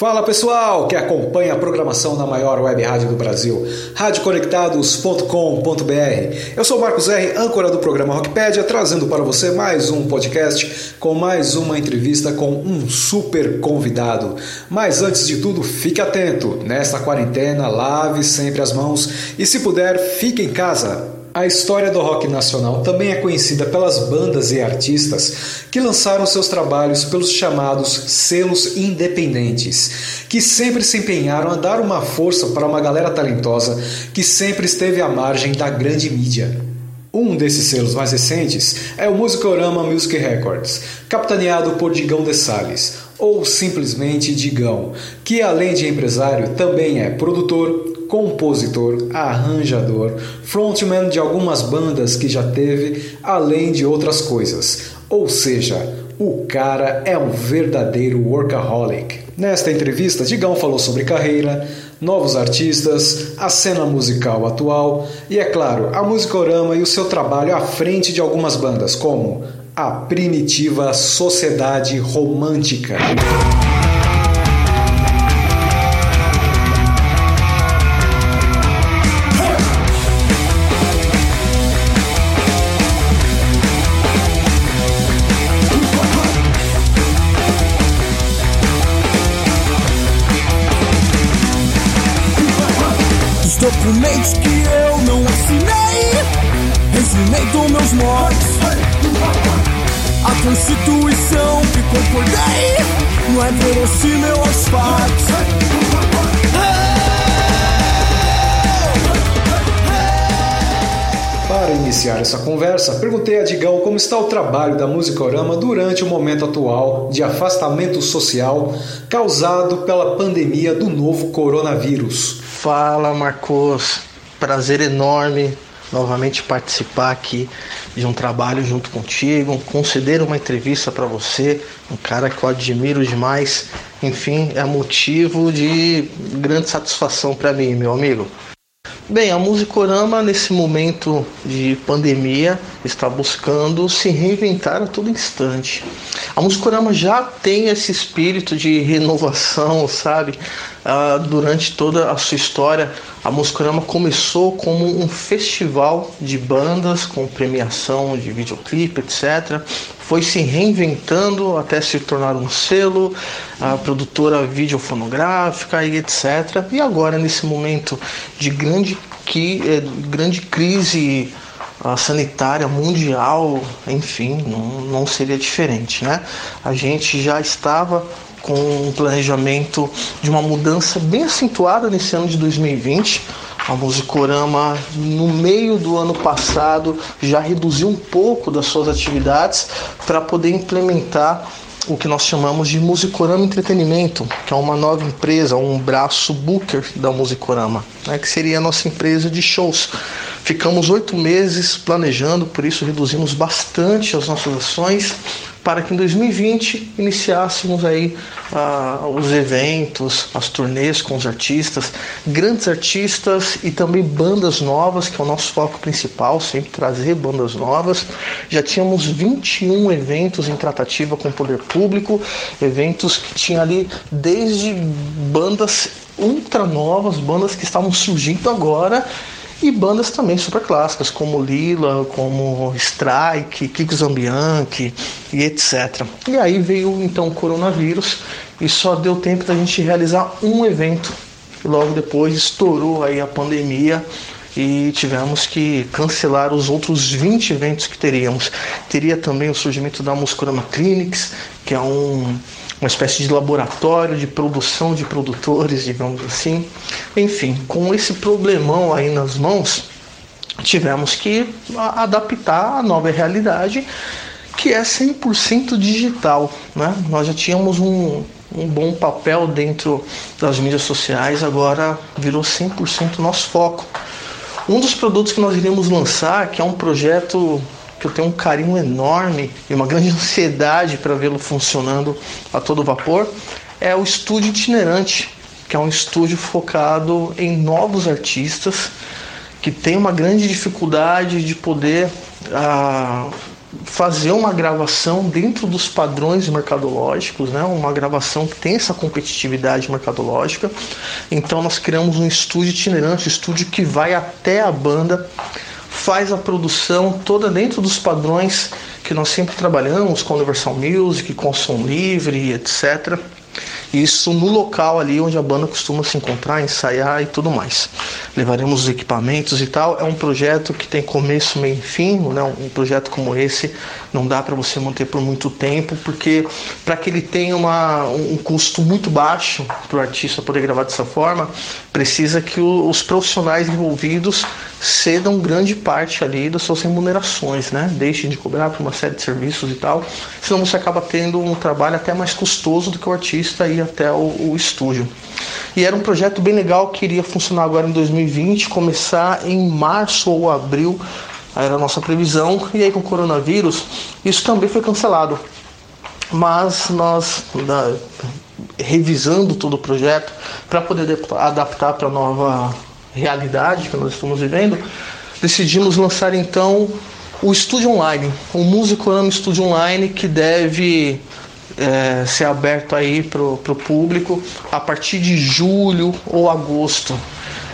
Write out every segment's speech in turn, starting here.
Fala pessoal que acompanha a programação da maior web rádio do Brasil, radioconectados.com.br. Eu sou Marcos R, âncora do programa Rockpedia, trazendo para você mais um podcast com mais uma entrevista com um super convidado. Mas antes de tudo, fique atento. Nesta quarentena, lave sempre as mãos e se puder, fique em casa. A história do rock nacional também é conhecida pelas bandas e artistas que lançaram seus trabalhos pelos chamados selos independentes, que sempre se empenharam a dar uma força para uma galera talentosa que sempre esteve à margem da grande mídia. Um desses selos mais recentes é o Musicorama Music Records, capitaneado por Digão de Sales, ou simplesmente Digão, que além de empresário também é produtor, compositor, arranjador, frontman de algumas bandas que já teve, além de outras coisas. Ou seja, o cara é um verdadeiro workaholic. Nesta entrevista, Digão falou sobre carreira, novos artistas, a cena musical atual e, é claro, a musicorama e o seu trabalho à frente de algumas bandas, como a Primitiva Sociedade Romântica. Documentos que eu não assinei. Resumei meus mortos. A Constituição que concordei não é verossímil aos fatos. Para iniciar essa conversa, perguntei a Digão como está o trabalho da Musicorama durante o momento atual de afastamento social causado pela pandemia do novo coronavírus. Fala Marcos, prazer enorme novamente participar aqui de um trabalho junto contigo, conceder uma entrevista para você, um cara que eu admiro demais. Enfim, é motivo de grande satisfação para mim, meu amigo. Bem, a Musicorama nesse momento de pandemia está buscando se reinventar a todo instante. A Musicorama já tem esse espírito de renovação, sabe? Ah, durante toda a sua história, a Musicorama começou como um festival de bandas com premiação de videoclipe, etc. Foi se reinventando até se tornar um selo, a produtora videofonográfica e etc. E agora, nesse momento de grande, que, é, grande crise a sanitária mundial, enfim, não, não seria diferente, né? A gente já estava com um planejamento de uma mudança bem acentuada nesse ano de 2020. A Musicorama, no meio do ano passado, já reduziu um pouco das suas atividades para poder implementar o que nós chamamos de Musicorama Entretenimento, que é uma nova empresa, um braço booker da Musicorama, né, que seria a nossa empresa de shows. Ficamos oito meses planejando, por isso reduzimos bastante as nossas ações para que em 2020 iniciássemos aí ah, os eventos, as turnês com os artistas, grandes artistas e também bandas novas, que é o nosso foco principal, sempre trazer bandas novas. Já tínhamos 21 eventos em tratativa com o poder público, eventos que tinha ali desde bandas ultra novas, bandas que estavam surgindo agora e bandas também super clássicas, como Lila, como Strike, Kiko Zambianchi e etc. E aí veio então o coronavírus e só deu tempo da gente realizar um evento. Logo depois estourou aí a pandemia e tivemos que cancelar os outros 20 eventos que teríamos. Teria também o surgimento da Muscurama Clinics, que é um uma espécie de laboratório de produção de produtores, digamos assim. Enfim, com esse problemão aí nas mãos, tivemos que adaptar a nova realidade que é 100% digital. Né? Nós já tínhamos um, um bom papel dentro das mídias sociais, agora virou 100% nosso foco. Um dos produtos que nós iremos lançar, que é um projeto que eu tenho um carinho enorme e uma grande ansiedade para vê-lo funcionando a todo vapor, é o estúdio itinerante, que é um estúdio focado em novos artistas que tem uma grande dificuldade de poder ah, fazer uma gravação dentro dos padrões mercadológicos, né? uma gravação que tem essa competitividade mercadológica. Então nós criamos um estúdio itinerante, um estúdio que vai até a banda, faz a produção toda dentro dos padrões que nós sempre trabalhamos com Universal Music, com som livre, etc. Isso no local ali onde a banda costuma se encontrar, ensaiar e tudo mais. Levaremos os equipamentos e tal. É um projeto que tem começo, meio e fim. Né? Um projeto como esse não dá para você manter por muito tempo, porque para que ele tenha uma, um custo muito baixo para o artista poder gravar dessa forma, precisa que o, os profissionais envolvidos cedam grande parte ali das suas remunerações, né? Deixem de cobrar por uma série de serviços e tal, senão você acaba tendo um trabalho até mais custoso do que o artista ir até o, o estúdio. E era um projeto bem legal que iria funcionar agora em 2020, começar em março ou abril, era a nossa previsão, e aí com o coronavírus, isso também foi cancelado. Mas nós, revisando todo o projeto, para poder adaptar para a nova realidade que nós estamos vivendo, decidimos lançar então o estúdio online, o Musicorama Estúdio Online que deve é, ser aberto aí para o público a partir de julho ou agosto.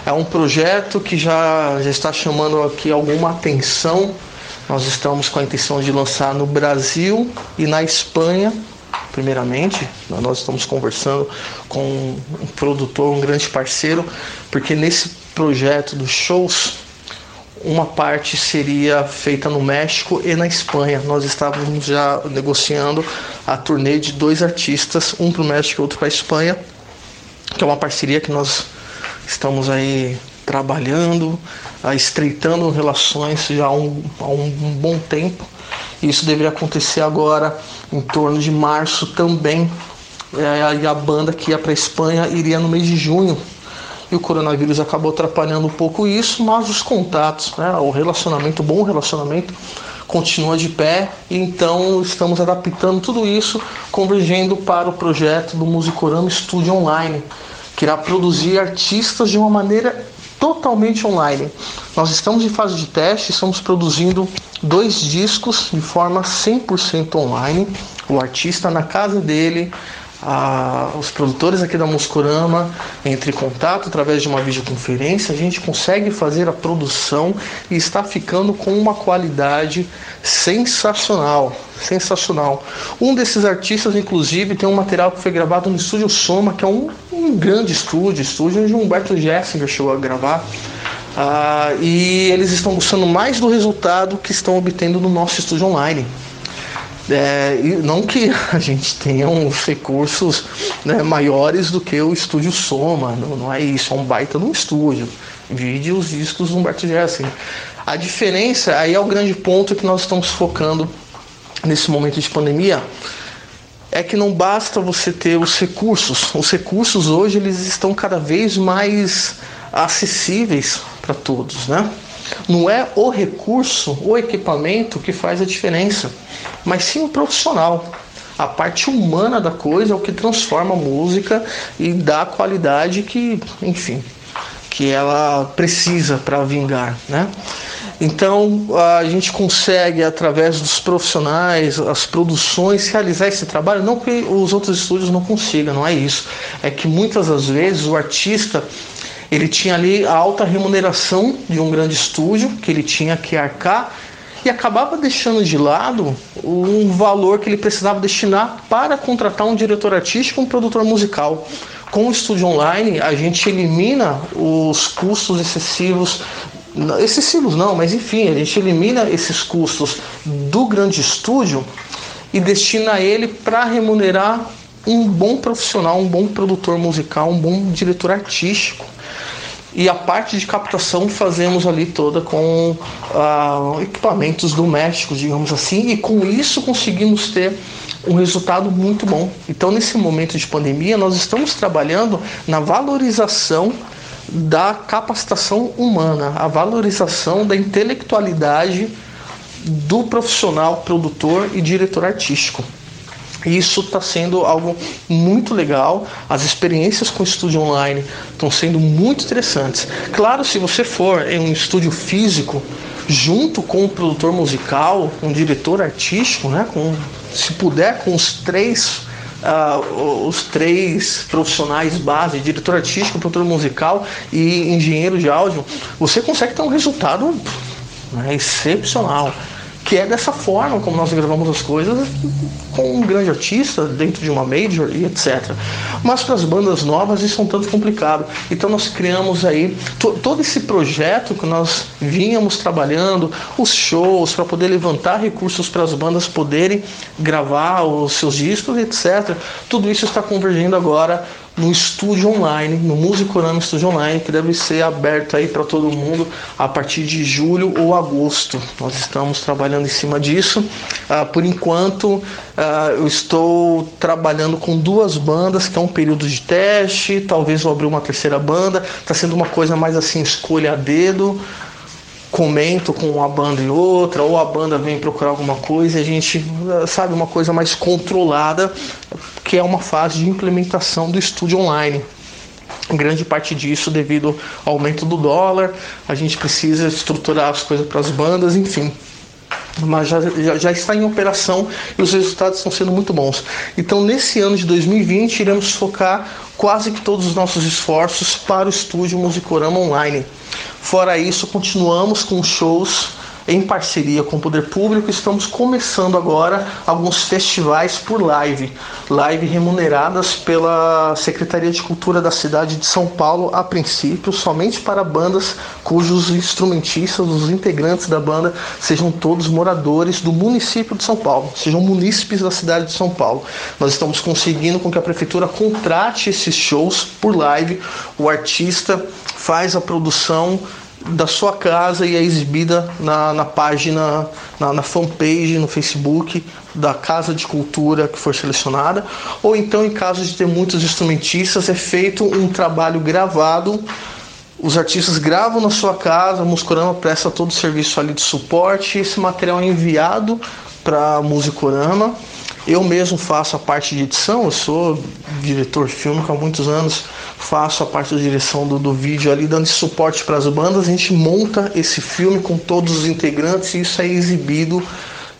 É um projeto que já, já está chamando aqui alguma atenção. Nós estamos com a intenção de lançar no Brasil e na Espanha primeiramente. Nós estamos conversando com um produtor, um grande parceiro, porque nesse projeto dos shows, uma parte seria feita no México e na Espanha. Nós estávamos já negociando a turnê de dois artistas, um para o México e outro para a Espanha, que é uma parceria que nós estamos aí trabalhando, estreitando relações já há um, há um bom tempo. Isso deveria acontecer agora em torno de março também. É, e a banda que ia para a Espanha iria no mês de junho. O coronavírus acabou atrapalhando um pouco isso, mas os contatos, né, o relacionamento, o bom relacionamento, continua de pé. Então estamos adaptando tudo isso, convergendo para o projeto do Musicorama Studio Online, que irá produzir artistas de uma maneira totalmente online. Nós estamos em fase de teste, estamos produzindo dois discos de forma 100% online. O artista na casa dele, a, os produtores aqui da Muscorama entre em contato através de uma videoconferência, a gente consegue fazer a produção e está ficando com uma qualidade sensacional, sensacional. Um desses artistas, inclusive, tem um material que foi gravado no Estúdio Soma, que é um, um grande estúdio, estúdio onde Humberto Jessinger chegou a gravar. Ah, e eles estão buscando mais do resultado que estão obtendo no nosso estúdio online. É, não que a gente tenha uns recursos né, maiores do que o estúdio Soma, não, não, é isso, é um baita no estúdio. Vide os discos do Humberto Jessinger. A diferença, aí é o grande ponto que nós estamos focando nesse momento de pandemia, é que não basta você ter os recursos. Os recursos hoje eles estão cada vez mais acessíveis para todos, né? Não é o recurso, o equipamento que faz a diferença, mas sim o profissional. A parte humana da coisa é o que transforma a música e dá a qualidade que, enfim, que ela precisa para vingar, né? Então a gente consegue através dos profissionais, as produções realizar esse trabalho, não que os outros estúdios não consigam, não é isso. É que muitas das vezes o artista ele tinha ali a alta remuneração de um grande estúdio que ele tinha que arcar e acabava deixando de lado um valor que ele precisava destinar para contratar um diretor artístico, um produtor musical. Com o estúdio online, a gente elimina os custos excessivos excessivos não, mas enfim, a gente elimina esses custos do grande estúdio e destina ele para remunerar um bom profissional, um bom produtor musical, um bom diretor artístico e a parte de captação fazemos ali toda com uh, equipamentos domésticos, digamos assim, e com isso conseguimos ter um resultado muito bom. Então, nesse momento de pandemia, nós estamos trabalhando na valorização da capacitação humana, a valorização da intelectualidade do profissional produtor e diretor artístico. E isso está sendo algo muito legal. As experiências com estúdio online estão sendo muito interessantes. Claro, se você for em um estúdio físico, junto com o produtor musical, um diretor artístico, né? Com, se puder, com os três Uh, os três profissionais base, diretor artístico, produtor musical e engenheiro de áudio, você consegue ter um resultado né, excepcional que é dessa forma como nós gravamos as coisas com um grande artista dentro de uma major e etc. Mas para as bandas novas isso é um tanto complicado. Então nós criamos aí todo esse projeto que nós vínhamos trabalhando, os shows para poder levantar recursos para as bandas poderem gravar os seus discos, etc. Tudo isso está convergindo agora no estúdio online, no Musicorama Estúdio Online, que deve ser aberto aí para todo mundo a partir de julho ou agosto. Nós estamos trabalhando em cima disso. Uh, por enquanto, uh, eu estou trabalhando com duas bandas, que é um período de teste. Talvez vou abrir uma terceira banda. Está sendo uma coisa mais assim, escolha a dedo comento com uma banda e outra, ou a banda vem procurar alguma coisa a gente sabe uma coisa mais controlada, que é uma fase de implementação do estúdio online. Grande parte disso devido ao aumento do dólar, a gente precisa estruturar as coisas para as bandas, enfim mas já, já, já, está em operação e os resultados estão sendo muito bons. Então, nesse ano de 2020, iremos focar quase que todos os nossos esforços para o estúdio Musicorama Online. Fora isso, continuamos com shows em parceria com o Poder Público, estamos começando agora alguns festivais por live, live remuneradas pela Secretaria de Cultura da cidade de São Paulo, a princípio, somente para bandas cujos instrumentistas, os integrantes da banda, sejam todos moradores do município de São Paulo, sejam munícipes da cidade de São Paulo. Nós estamos conseguindo com que a prefeitura contrate esses shows por live, o artista faz a produção da sua casa e é exibida na, na página, na, na fanpage no Facebook da Casa de Cultura que for selecionada, ou então em caso de ter muitos instrumentistas, é feito um trabalho gravado. Os artistas gravam na sua casa, a Muscorama presta todo o serviço ali de suporte, esse material é enviado para a Musicorama eu mesmo faço a parte de edição, eu sou diretor fílmico há muitos anos, faço a parte da direção do, do vídeo ali, dando suporte para as bandas. A gente monta esse filme com todos os integrantes e isso é exibido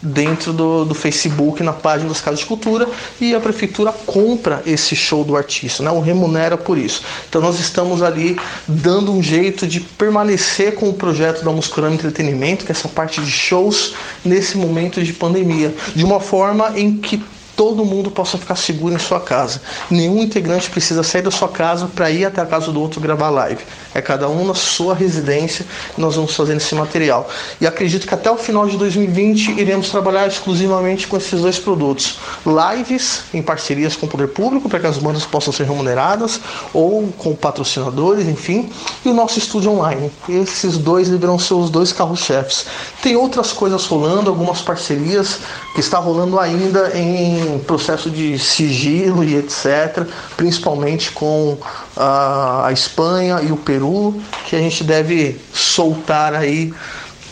dentro do, do Facebook, na página das Casas de Cultura, e a prefeitura compra esse show do artista, né? o remunera por isso. Então nós estamos ali dando um jeito de permanecer com o projeto da Musculama Entretenimento, que é essa parte de shows, nesse momento de pandemia, de uma forma em que todo mundo possa ficar seguro em sua casa. Nenhum integrante precisa sair da sua casa para ir até a casa do outro gravar live. É cada um na sua residência nós vamos fazendo esse material. E acredito que até o final de 2020 iremos trabalhar exclusivamente com esses dois produtos. Lives em parcerias com o poder público para que as bandas possam ser remuneradas ou com patrocinadores, enfim, e o nosso estúdio online. Esses dois deverão ser os dois carros-chefes. Tem outras coisas rolando, algumas parcerias que está rolando ainda em processo de sigilo e etc, principalmente com a, a Espanha e o Peru, que a gente deve soltar aí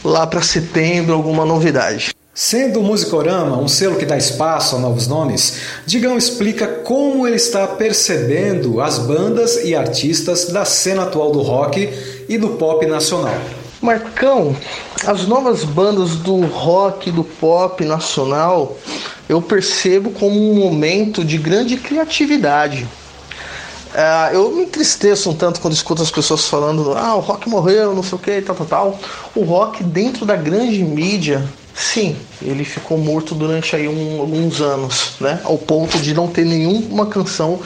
lá para setembro alguma novidade. Sendo o Musicorama um selo que dá espaço a novos nomes, Digão explica como ele está percebendo as bandas e artistas da cena atual do rock e do pop nacional. Marcão, as novas bandas do rock, do pop nacional, eu percebo como um momento de grande criatividade. Uh, eu me entristeço um tanto quando escuto as pessoas falando, ah, o rock morreu, não sei o que, tal, tal, tal. O rock dentro da grande mídia, sim, ele ficou morto durante aí um, alguns anos, né? Ao ponto de não ter nenhuma canção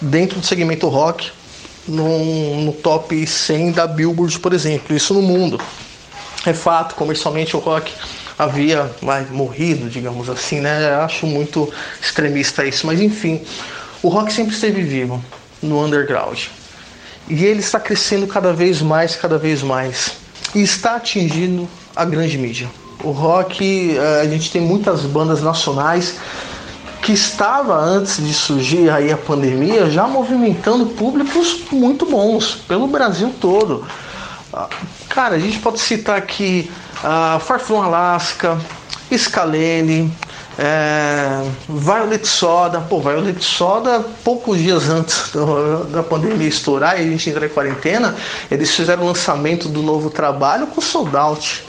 dentro do segmento rock no, no top 100 da Billboard, por exemplo, isso no mundo. É fato, comercialmente o rock havia vai, morrido, digamos assim, né? Acho muito extremista isso, mas enfim, o rock sempre esteve vivo no underground. E ele está crescendo cada vez mais, cada vez mais. E está atingindo a grande mídia. O rock, eh, a gente tem muitas bandas nacionais que estava antes de surgir aí a pandemia já movimentando públicos muito bons pelo Brasil todo. Ah, cara, a gente pode citar aqui uh, Far From Alaska, Scalene, é, Violet Soda, pô, Violet Soda, poucos dias antes do, da pandemia estourar e a gente entrar em quarentena, eles fizeram o lançamento do novo trabalho com Sold Out.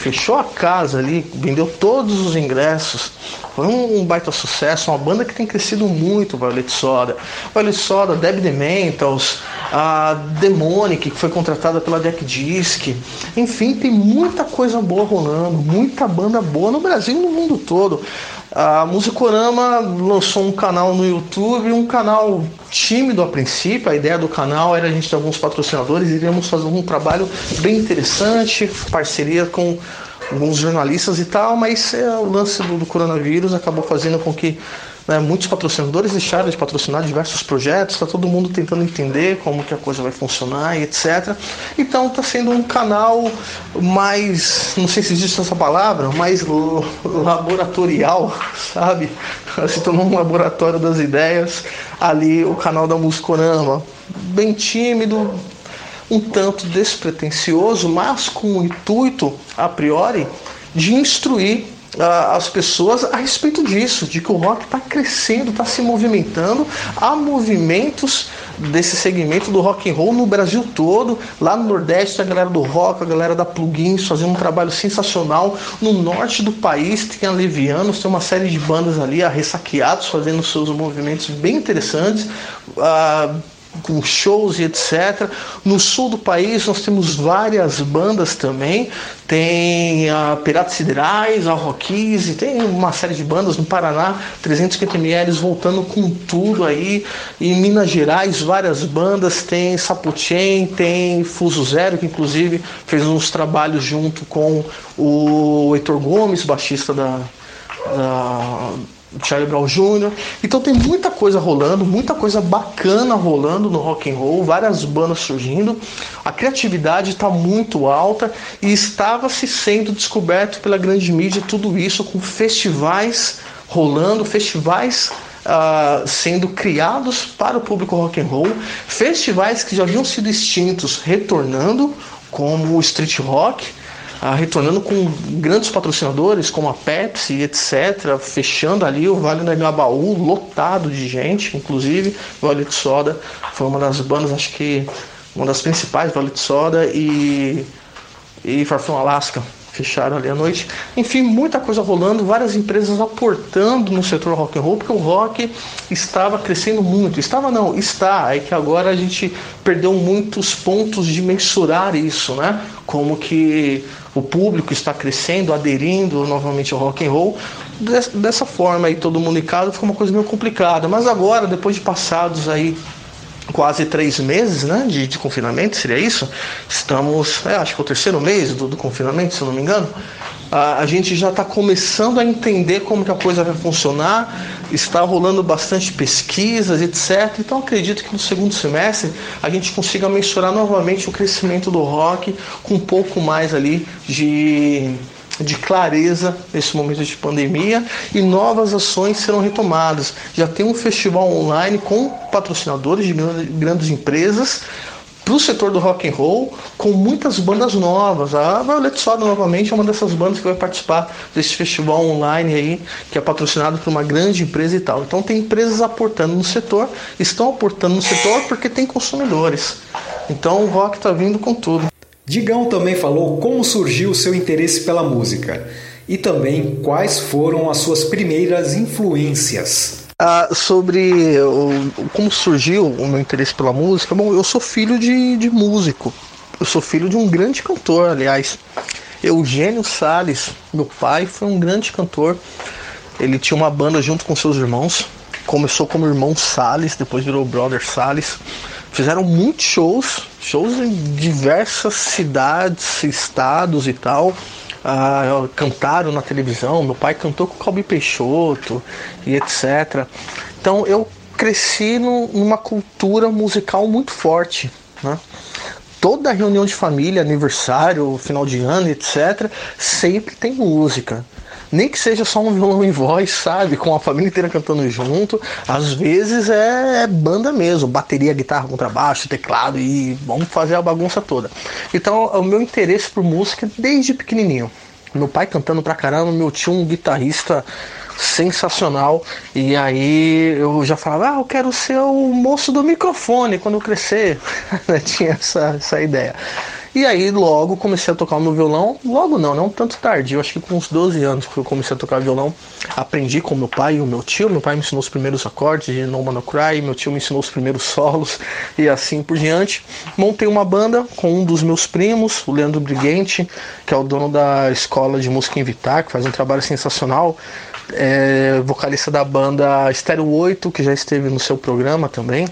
Fechou a casa ali, vendeu todos os ingressos. Foi um, um baita sucesso, uma banda que tem crescido muito, Violet Soda. Violet Soda, Debbie The Mentals, a Demonic, que foi contratada pela Jack Disc. Enfim, tem muita coisa boa rolando, muita banda boa no Brasil e no mundo todo. A Musicorama lançou um canal no YouTube, um canal tímido a princípio. A ideia do canal era a gente ter alguns patrocinadores, iríamos fazer um trabalho bem interessante, parceria com alguns jornalistas e tal, mas é, o lance do, do coronavírus acabou fazendo com que né, muitos patrocinadores deixaram de patrocinar diversos projetos, está todo mundo tentando entender como que a coisa vai funcionar e etc. Então está sendo um canal mais, não sei se existe essa palavra, mais laboratorial, sabe? Se tornou um laboratório das ideias ali o canal da Muscorama, bem tímido, um tanto despretensioso, mas com o intuito a priori de instruir as pessoas a respeito disso, de que o rock está crescendo, está se movimentando. Há movimentos desse segmento do rock and roll no Brasil todo. Lá no Nordeste, a galera do rock, a galera da Plugins fazendo um trabalho sensacional. No norte do país tem a Levianos, tem uma série de bandas ali, a Ressaqueados, fazendo seus movimentos bem interessantes. Uh, com shows e etc. No sul do país nós temos várias bandas também. Tem a Piratas Siderais, a Rockies, e tem uma série de bandas no Paraná, 350 ml voltando com tudo aí. Em Minas Gerais, várias bandas, tem Sapuchen, tem Fuso Zero, que inclusive fez uns trabalhos junto com o Heitor Gomes, baixista da, da Charlie Brown Jr. Então tem muita coisa rolando, muita coisa bacana rolando no rock and roll, várias bandas surgindo. A criatividade está muito alta e estava se sendo descoberto pela grande mídia tudo isso com festivais rolando, festivais Uh, sendo criados para o público rock and roll, festivais que já haviam sido extintos retornando, como o street rock, ah, retornando com grandes patrocinadores como a Pepsi, etc., fechando ali o Vale do Engabaú, lotado de gente, inclusive Violet Soda foi uma das bandas, acho que uma das principais, Violet Soda e, e Far From Alaska fecharam ali à noite. Enfim, muita coisa rolando, várias empresas aportando no setor rock and roll, porque o rock estava crescendo muito. Estava não, está. É que agora a gente perdeu muitos pontos de mensurar isso, né? Como que o público está crescendo, aderindo novamente ao rock and roll. Dessa forma aí, todo mundo em casa fica uma coisa meio complicada. Mas agora, depois de passados aí quase três meses né, de, de confinamento, seria isso? Estamos, é, acho que é o terceiro mês do, do confinamento, se eu não me engano. A, gente já está começando a entender como que a coisa vai funcionar, está rolando bastante pesquisas, etc. Então acredito que no segundo semestre a gente consiga mensurar novamente o crescimento do rock com um pouco mais ali de de clareza nesse momento de pandemia e novas ações serão retomadas. Já tem um festival online com patrocinadores de grandes empresas para o setor do rock and roll com muitas bandas novas. A Violet Soda novamente é uma dessas bandas que vai participar desse festival online aí, que é patrocinado por uma grande empresa e tal. Então tem empresas aportando no setor, estão aportando no setor porque tem consumidores. Então o rock está vindo com tudo. Digão também falou como surgiu o seu interesse pela música e também quais foram as suas primeiras influências. Ah, sobre o, como surgiu o meu interesse pela música, bom, eu sou filho de, de músico. Eu sou filho de um grande cantor, aliás. Eugênio Sales, meu pai, foi um grande cantor. Ele tinha uma banda junto com seus irmãos. Começou como irmão Sales, depois virou brother Sales. Fizeram muitos shows, shows em diversas cidades, estados e tal. Ah, cantaram na televisão, meu pai cantou com o Calbi Peixoto e etc. Então eu cresci no, numa cultura musical muito forte. Né? Toda reunião de família, aniversário, final de ano, etc., sempre tem música nem que seja só um violão em voz, sabe? Com a família inteira cantando junto. Às vezes é, é banda mesmo, bateria, guitarra, contrabaixo, teclado e vamos fazer a bagunça toda. Então, o meu interesse por música é desde pequenininho. Meu pai cantando pra caramba, meu tio um guitarrista sensacional. E aí eu já falava, ah, eu quero ser o moço do microfone quando eu crescer. Tinha essa, essa ideia. E aí logo comecei a tocar o meu violão. Logo não, não tanto tardio, acho que com uns 12 anos que eu comecei a tocar violão. Aprendi com meu pai e o meu tio. Meu pai me ensinou os primeiros acordes de No Man No Cry, meu tio me ensinou os primeiros solos e assim por diante. Montei uma banda com um dos meus primos, o Leandro Briguente, que é o dono da escola de música Invitar, que faz um trabalho sensacional. É, vocalista da banda Stereo 8, que já esteve no seu programa também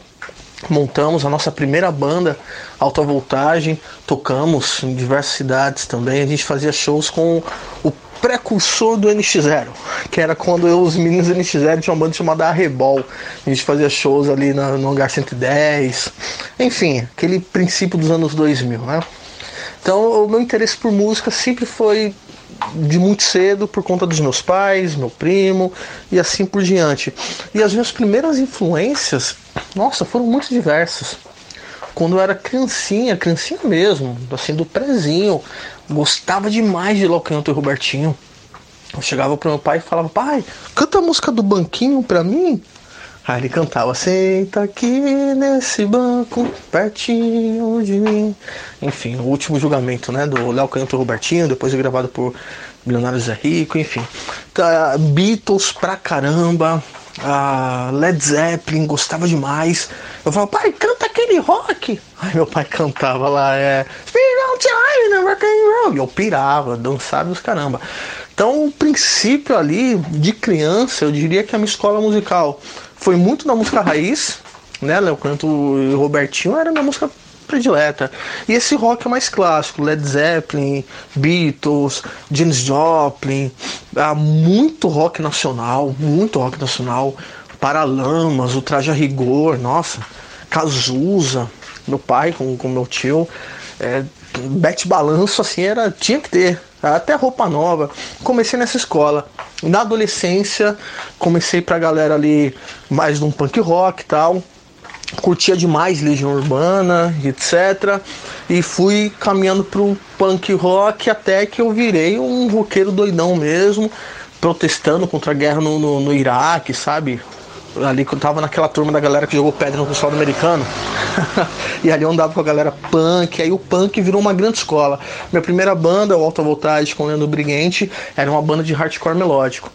montamos a nossa primeira banda alta voltagem, tocamos em diversas cidades também. A gente fazia shows com o precursor do NX0, que era quando eu, os meninos do NX0 tinham uma banda chamada Arrebol. A gente fazia shows ali na, no Hangar 110, enfim, aquele princípio dos anos 2000, né? Então, o meu interesse por música sempre foi de muito cedo por conta dos meus pais, meu primo e assim por diante. E as minhas primeiras influências, nossa, foram muito diversas. Quando eu era criancinha, criancinha mesmo, assim do prezinho, gostava demais de Locanto e Robertinho. Eu chegava pro meu pai e falava: "Pai, canta a música do banquinho pra mim". Aí ele cantava, senta aqui nesse banco, pertinho de mim. Enfim, o último julgamento, né? Do Léo Canto Robertinho, depois gravado por Milionário Zé Rico, enfim. Tá, Beatles pra caramba. Uh, Led Zeppelin, gostava demais. Eu falava, pai, canta aquele rock. Aí meu pai cantava lá, é. E eu pirava, dançava os caramba. Então, o princípio ali de criança, eu diria que a minha escola musical foi muito na música raiz, né? Léo Canto Robertinho era minha música predileta. E esse rock é mais clássico, Led Zeppelin, Beatles, James Joplin, muito rock nacional, muito rock nacional, Paralamas, o Traje a Rigor, nossa, Cazuza, meu pai com, com meu tio, é, Bete Balanço, assim, era, tinha que ter, até roupa nova. Comecei nessa escola. Na adolescência, comecei pra galera ali mais de punk rock e tal. Curtia demais Legião Urbana, etc. E fui caminhando pro punk rock até que eu virei um roqueiro doidão mesmo, protestando contra a guerra no, no, no Iraque, sabe? Ali que eu tava naquela turma da galera que jogou pedra no pessoal americano. e ali eu andava com a galera punk, aí o punk virou uma grande escola. Minha primeira banda, o Alta Voltagem com o Leandro Briguente, era uma banda de hardcore melódico.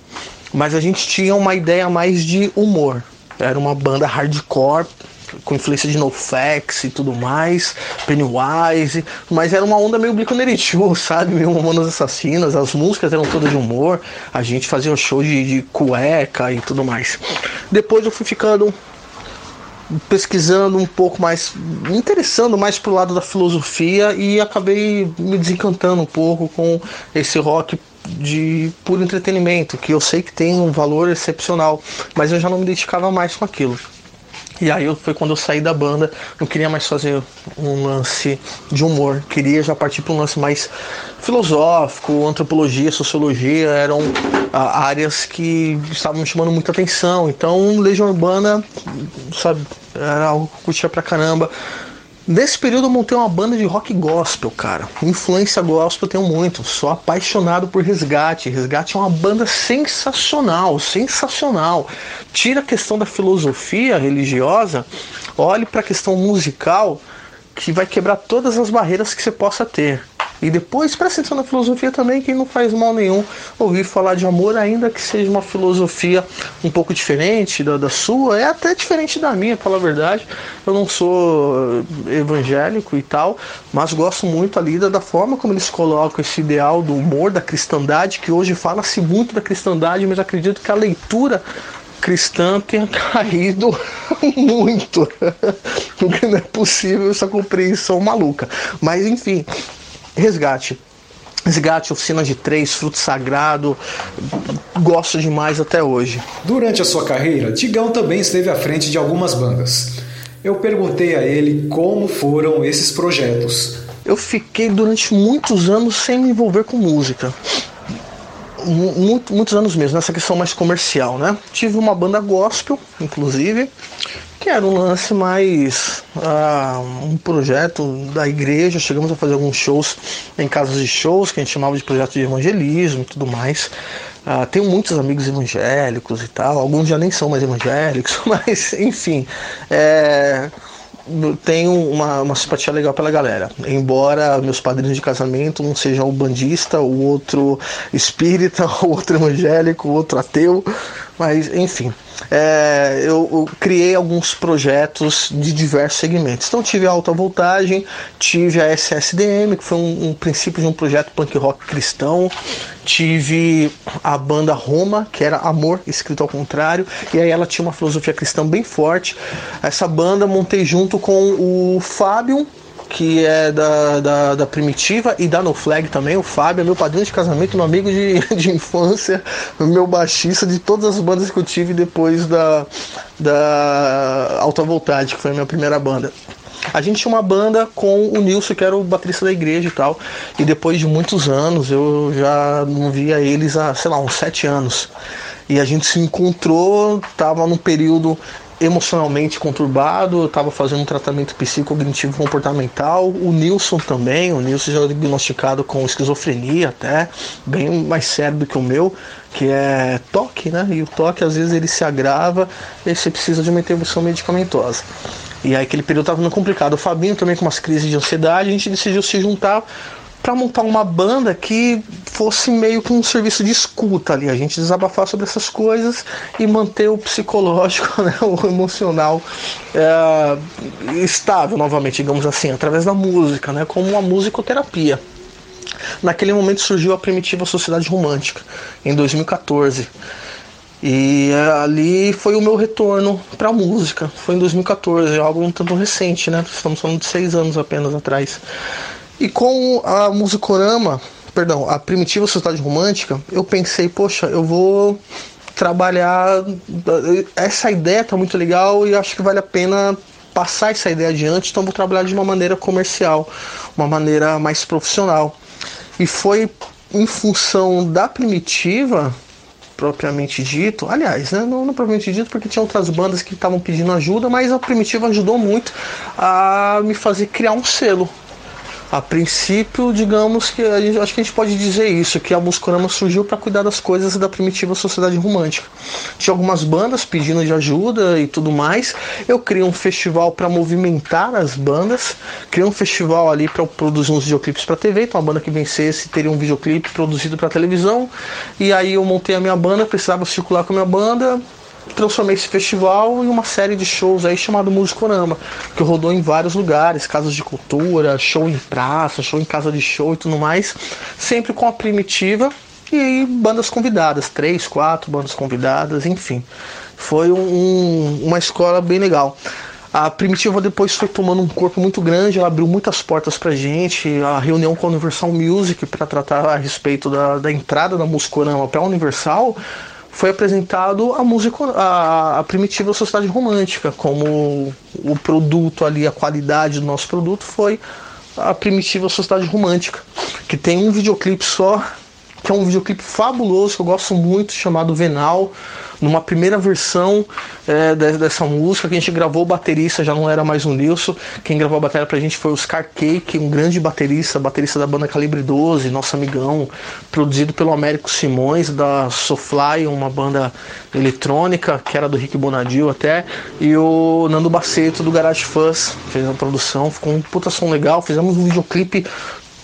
Mas a gente tinha uma ideia mais de humor. Era uma banda hardcore, com influência de NoFX e tudo mais, Pennywise, mas era uma onda meio Blink-182, sabe? Meio Mamonas Assassinas, as músicas eram todas de humor, a gente fazia um show de, de cueca e tudo mais. Depois eu fui ficando pesquisando um pouco mais, me interessando mais pro lado da filosofia e acabei me desencantando um pouco com esse rock de puro entretenimento, que eu sei que tem um valor excepcional, mas eu já não me identificava mais com aquilo. E aí foi quando eu saí da banda, não queria mais fazer um lance de humor, queria já partir para um lance mais filosófico, antropologia, sociologia, eram áreas que estavam me chamando muita atenção. Então, Legião Urbana, sabe, era algo que eu curtia pra caramba. Nesse período eu montei uma banda de rock gospel, cara. Influência gospel eu tenho muito. Sou apaixonado por Resgate. Resgate é uma banda sensacional, sensacional. Tira a questão da filosofia religiosa, olhe para a questão musical que vai quebrar todas as barreiras que você possa ter. E depois presta atenção na filosofia também, que não faz mal nenhum ouvir falar de amor, ainda que seja uma filosofia um pouco diferente da, da sua, é até diferente da minha, para a verdade. Eu não sou evangélico e tal, mas gosto muito ali da, da forma como eles colocam esse ideal do humor, da cristandade, que hoje fala-se muito da cristandade, mas acredito que a leitura cristã tenha caído muito. Porque não é possível essa compreensão maluca. Mas enfim, resgate. Resgate, oficina de três, fruto sagrado, gosto demais até hoje. Durante a sua carreira, Tigão também esteve à frente de algumas bandas. Eu perguntei a ele como foram esses projetos. Eu fiquei durante muitos anos sem me envolver com música. Muito, muitos anos mesmo, nessa questão mais comercial, né? Tive uma banda gospel, inclusive, que era um lance mais uh, um projeto da igreja. Chegamos a fazer alguns shows em casas de shows que a gente chamava de projeto de evangelismo e tudo mais. Uh, tenho muitos amigos evangélicos e tal, alguns já nem são mais evangélicos, mas enfim. É, tenho uma, uma simpatia legal pela galera. Embora meus padrinhos de casamento um seja o bandista, o outro espírita, o outro evangélico, o outro ateu, mas enfim. É, eu, eu, criei alguns projetos de diversos segmentos. Então tive a alta voltagem, tive a SSDM, que foi um, um princípio de um projeto punk rock cristão, tive a banda Roma, que era amor escrito ao contrário, e aí ela tinha uma filosofia cristã bem forte. Essa banda montei junto com o Fábio, que é da, da, da, Primitiva e da No Flag também. O Fábio é meu padrinho de casamento, meu amigo de, de infância, meu baixista de todas as bandas que eu tive depois da, da Alta Voltagem, que foi a minha primeira banda. A gente tinha uma banda com o Nilson, que era o baterista da igreja e tal. E depois de muitos anos, eu já não via eles há, sei lá, uns sete anos. E a gente se encontrou, tava num período emocionalmente conturbado, eu estava fazendo um tratamento psicognitivo comportamental, o Nilson também, o Nilson já diagnosticado com esquizofrenia até, bem mais sério do que o meu, que é toque, né? E o toque às vezes ele se agrava e você precisa de uma intervenção medicamentosa. E aí aquele período estava muito complicado. O Fabinho também com umas crises de ansiedade, a gente decidiu se juntar para montar uma banda que fosse meio que um serviço de escuta ali, a gente desabafar sobre essas coisas e manter o psicológico, né, o emocional é, estável novamente, digamos assim, através da música, né, como uma musicoterapia. Naquele momento surgiu a primitiva Sociedade Romântica, em 2014. E ali foi o meu retorno para a música. Foi em 2014, algo um tanto recente, né? Estamos falando de seis anos apenas atrás. E com a Musicorama, perdão, a Primitiva Sociedade Romântica, eu pensei, poxa, eu vou trabalhar. Essa ideia tá muito legal e acho que vale a pena passar essa ideia adiante, então vou trabalhar de uma maneira comercial, uma maneira mais profissional. E foi em função da Primitiva propriamente dito, aliás, né, não, não propriamente dito, porque tinha outras bandas que estavam pedindo ajuda, mas a Primitiva ajudou muito a me fazer criar um selo, a princípio, digamos que a gente, acho que a gente pode dizer isso, que a Muscorama surgiu para cuidar das coisas da primitiva sociedade romântica. Tinha algumas bandas pedindo de ajuda e tudo mais. Eu criei um festival para movimentar as bandas, criei um festival ali para produzir uns videoclipes para TV, então a banda que vencesse teria um videoclipe produzido para televisão. E aí eu montei a minha banda, precisava circular com a minha banda, transformei esse festival em uma série de shows aí chamado Musicorama, que rodou em vários lugares, casas de cultura, show em praça, show em casa de show e tudo mais, sempre com a primitiva e bandas convidadas, três, quatro bandas convidadas, enfim. Foi um, uma escola bem legal. A Primitiva depois foi tomando um corpo muito grande, ela abriu muitas portas pra gente. A reunião com a Universal Music para tratar a respeito da, da entrada da Muscorama para a Universal foi apresentado a música, a, a, primitiva sociedade romântica, como o produto ali, a qualidade do nosso produto foi a primitiva sociedade romântica, que tem um videoclipe só, que é um videoclipe fabuloso que eu gosto muito, chamado Venal numa primeira versão é, dessa música que a gente gravou o baterista, já não era mais o Nilson. Quem gravou a bateria pra gente foi o Scar Cake, um grande baterista, baterista da banda Calibre 12, nosso amigão, produzido pelo Américo Simões, da Sofly, uma banda eletrônica, que era do Rick Bonadil até, e o Nando Baceto do Garage Fuzz, fez a produção, ficou um puta som legal, fizemos um videoclipe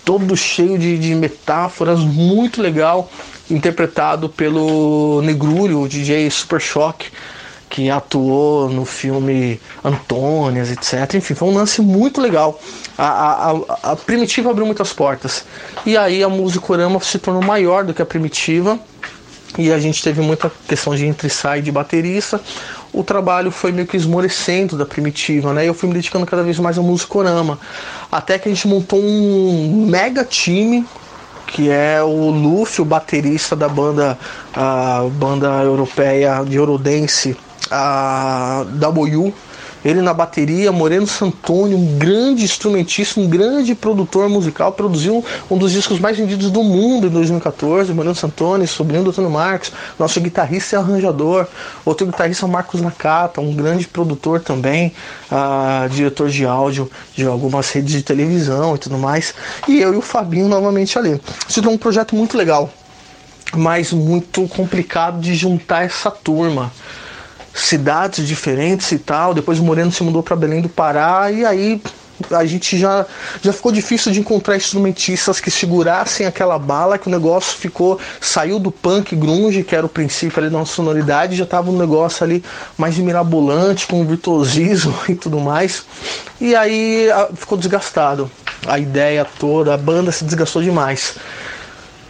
todo cheio de, de metáforas, muito legal interpretado pelo Negrulho, o DJ Super Shock, que atuou no filme Antônias, etc. Enfim, foi um lance muito legal. A, a, a Primitiva abriu muitas portas. E aí a Musicorama se tornou maior do que a Primitiva. E a gente teve muita questão de entre sai de baterista. O trabalho foi meio que esmorecendo da primitiva, né? Eu fui me dedicando cada vez mais ao musicorama. Até que a gente montou um mega time que é o Luffy, o baterista da banda, a banda europeia de Eurodance, a W, ele na bateria, Moreno Santoni, um grande instrumentista, um grande produtor musical, produziu um dos discos mais vendidos do mundo em 2014. Moreno Santoni, sobrinho do Antônio Marcos, nosso guitarrista e arranjador. Outro guitarrista, Marcos Nakata, um grande produtor também, uh, diretor de áudio de algumas redes de televisão e tudo mais. E eu e o Fabinho novamente ali. Isso é um projeto muito legal, mas muito complicado de juntar essa turma cidades diferentes e tal. Depois o Moreno se mudou para Belém do Pará e aí a gente já, já ficou difícil de encontrar instrumentistas que segurassem aquela bala, que o negócio ficou saiu do punk grunge, que era o princípio ali da nossa sonoridade, já estava um negócio ali mais mirabolante, com virtuosismo e tudo mais. E aí ficou desgastado. A ideia toda, a banda se desgastou demais.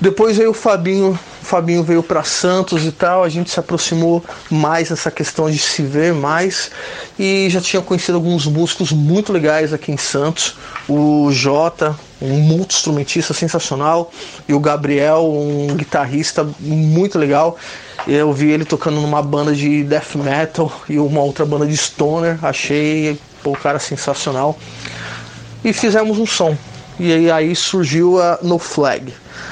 Depois veio o Fabinho Fabinho veio para Santos e tal, a gente se aproximou mais nessa questão de se ver mais e já tinha conhecido alguns músicos muito legais aqui em Santos. O Jota, um multi-instrumentista sensacional, e o Gabriel, um guitarrista muito legal. Eu vi ele tocando numa banda de death metal e uma outra banda de stoner, achei o cara sensacional. E fizemos um som. E aí surgiu a No Flag.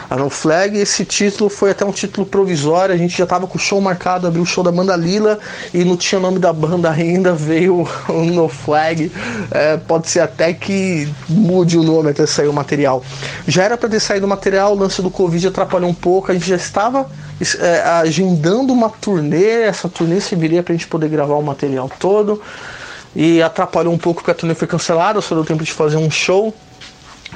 A No Flag, esse título foi até um título provisório, a gente já estava com o show marcado, abriu o show da banda Lila e não tinha nome da banda ainda, veio o No Flag. É, pode ser até que mude o nome até sair o material. Já era para ter saído o material, o lance do Covid atrapalhou um pouco, a gente já estava é, agendando uma turnê, essa turnê serviria para a gente poder gravar o material todo e atrapalhou um pouco porque a turnê foi cancelada, só deu tempo de fazer um show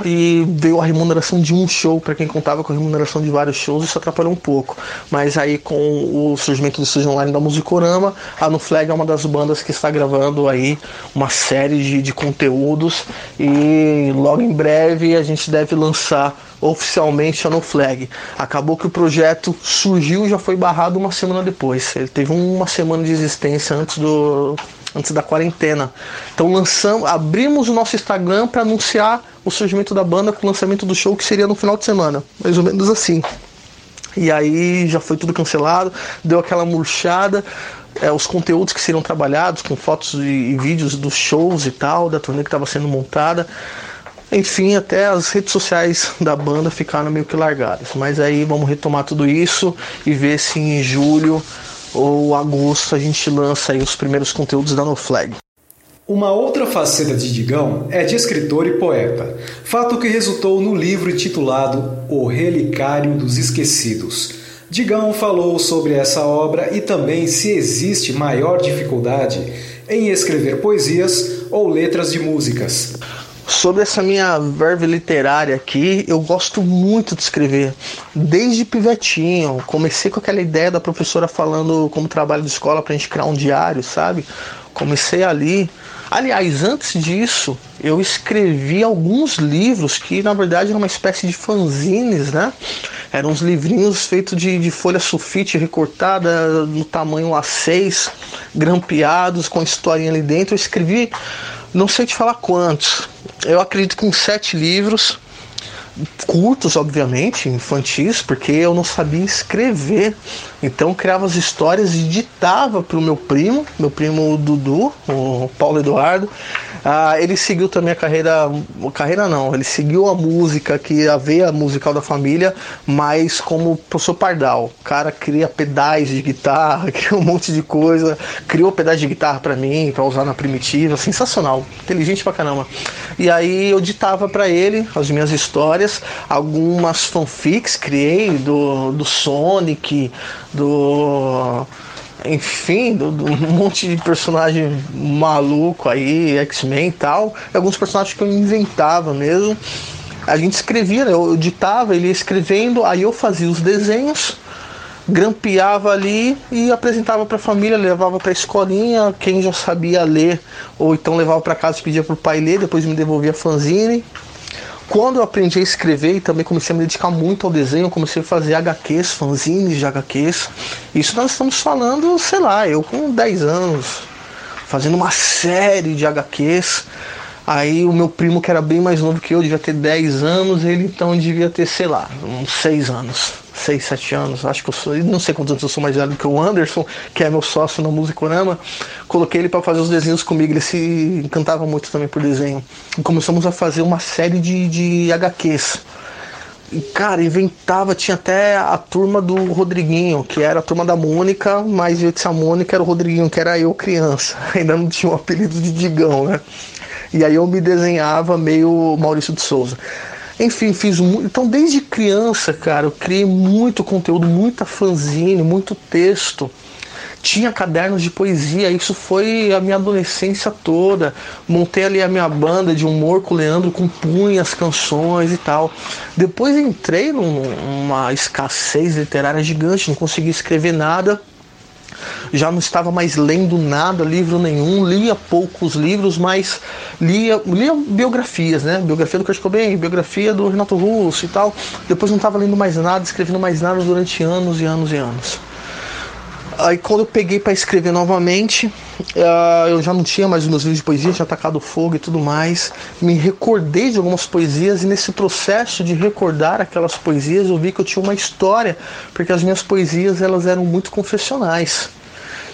e veio a remuneração de um show para quem contava com a remuneração de vários shows isso atrapalhou um pouco mas aí com o surgimento do estúdio online da Musicorama a No Flag é uma das bandas que está gravando aí uma série de, de conteúdos e logo em breve a gente deve lançar oficialmente a No Flag. Acabou que o projeto surgiu e já foi barrado uma semana depois. Ele teve uma semana de existência antes do antes da quarentena. Então lançamos, abrimos o nosso Instagram para anunciar o surgimento da banda com o lançamento do show que seria no final de semana, mais ou menos assim. E aí já foi tudo cancelado, deu aquela murchada. É, os conteúdos que seriam trabalhados com fotos e, e vídeos dos shows e tal, da turnê que estava sendo montada. Enfim, até as redes sociais da banda ficaram meio que largadas. Mas aí vamos retomar tudo isso e ver se em julho ou agosto a gente lança os primeiros conteúdos da No Flag. Uma outra faceta de Digão é de escritor e poeta, fato que resultou no livro intitulado O Relicário dos Esquecidos. Digão falou sobre essa obra e também se existe maior dificuldade em escrever poesias ou letras de músicas. Sobre essa minha verve literária aqui, eu gosto muito de escrever. Desde pivetinho, comecei com aquela ideia da professora falando como trabalho de escola pra gente criar um diário, sabe? Comecei ali. Aliás, antes disso, eu escrevi alguns livros que na verdade eram uma espécie de fanzines, né? Eram uns livrinhos feitos de, de folha sulfite recortada no tamanho A6, grampeados, com historinha ali dentro. Eu escrevi não sei te falar quantos. Eu acredito que uns sete livros, curtos, obviamente, infantis, porque eu não sabia escrever. Então criava as histórias e ditava para o meu primo, meu primo Dudu, o Paulo Eduardo. Ah, ele seguiu também a carreira, carreira não, ele seguiu a música, que a veia musical da família, mas como professor Pardal. O cara cria pedais de guitarra, cria um monte de coisa, criou pedais de guitarra para mim, para usar na primitiva, sensacional, inteligente pra caramba. E aí eu ditava para ele as minhas histórias, algumas fanfics criei do, do Sonic, do enfim, do, do, um monte de personagem maluco aí, X-Men e tal, alguns personagens que eu inventava mesmo. A gente escrevia, né? eu ditava, ele ia escrevendo, aí eu fazia os desenhos, grampeava ali e apresentava para a família, levava para a escolinha, quem já sabia ler, ou então levava para casa e pedia para o pai ler, depois me devolvia a fanzine. Quando eu aprendi a escrever e também comecei a me dedicar muito ao desenho, comecei a fazer HQs, fanzines de HQs. Isso nós estamos falando, sei lá, eu com 10 anos, fazendo uma série de HQs. Aí o meu primo, que era bem mais novo que eu, devia ter 10 anos, ele então devia ter, sei lá, uns 6 anos. 6, 7 anos, acho que eu sou, não sei quantos anos eu sou mais velho do que o Anderson, que é meu sócio na Musicorama. Coloquei ele para fazer os desenhos comigo, ele se encantava muito também por desenho. E começamos a fazer uma série de, de HQs. E, cara, inventava, tinha até a turma do Rodriguinho, que era a turma da Mônica, mas de a Mônica era o Rodriguinho, que era eu criança. Ainda não tinha o apelido de Digão, né? E aí eu me desenhava meio Maurício de Souza. Enfim, fiz muito. Então, desde criança, cara, eu criei muito conteúdo, muita fanzine, muito texto. tinha cadernos de poesia, isso foi a minha adolescência toda. Montei ali a minha banda de humor com o Leandro, compunha as canções e tal. Depois entrei numa escassez literária gigante, não conseguia escrever nada já não estava mais lendo nada, livro nenhum, lia poucos livros, mas lia, lia biografias, né? Biografia do Kurt Cobain, biografia do Renato Russo e tal. Depois não estava lendo mais nada, escrevendo mais nada durante anos e anos e anos. Aí quando eu peguei para escrever novamente, uh, eu já não tinha mais os meus livros de poesia, tinha atacado fogo e tudo mais. Me recordei de algumas poesias e nesse processo de recordar aquelas poesias eu vi que eu tinha uma história, porque as minhas poesias elas eram muito confessionais.